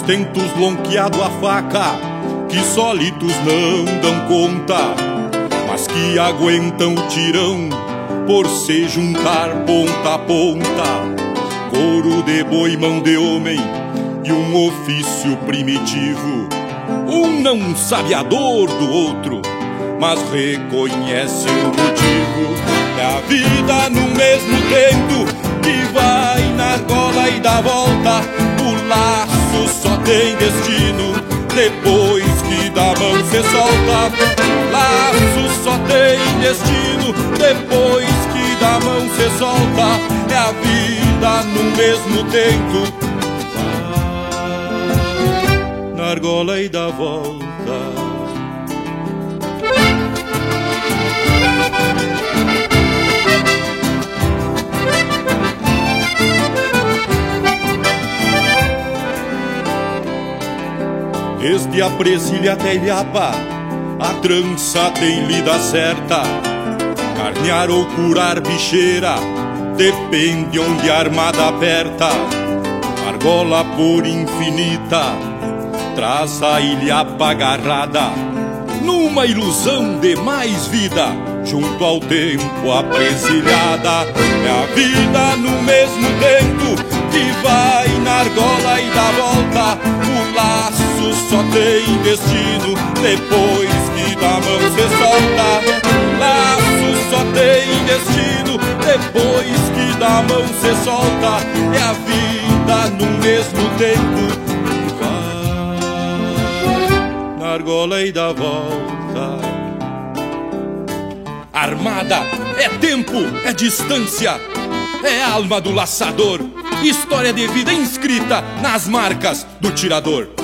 Os tentos lonqueado a faca, que solitos não dão conta, mas que aguentam o tirão por se juntar ponta a ponta. Couro de boi, mão de homem e um ofício primitivo. Um não sabe a dor do outro, mas reconhece o motivo. É a vida no mesmo tempo que vai na argola e dá volta. Laço só tem destino depois que da mão se solta. Laço só tem destino depois que da mão se solta. É a vida no mesmo tempo. Na argola e dá volta. Desde a presilha até Ilhapa, a trança tem lida certa. Carnear ou curar bicheira, depende onde a armada aperta. Argola por infinita, traz a ilhapa agarrada. Numa ilusão de mais vida, junto ao tempo apresilhada. É a vida no mesmo tempo que vai na argola e dá volta. O laço só tem destino depois que da mão se solta. Laço só tem destino depois que da mão se solta. É a vida no mesmo tempo vai na argola e dá volta. Armada é tempo, é distância, é alma do laçador, história de vida inscrita nas marcas do tirador.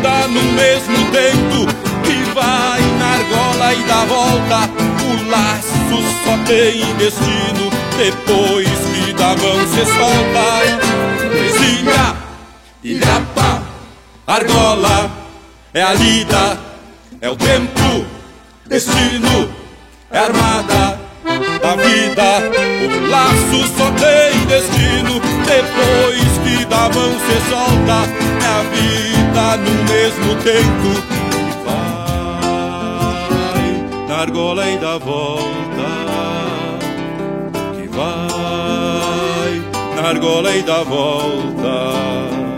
A vida no mesmo tempo que vai na argola e dá volta. O laço só tem destino depois que da mão se solta. Presilha, ilhapa, argola, é a lida, é o tempo, destino, é armada da vida. O laço só tem destino depois que da mão se solta. É a vida no mesmo tempo que vai na argola e dá volta. Que vai na argola e dá volta.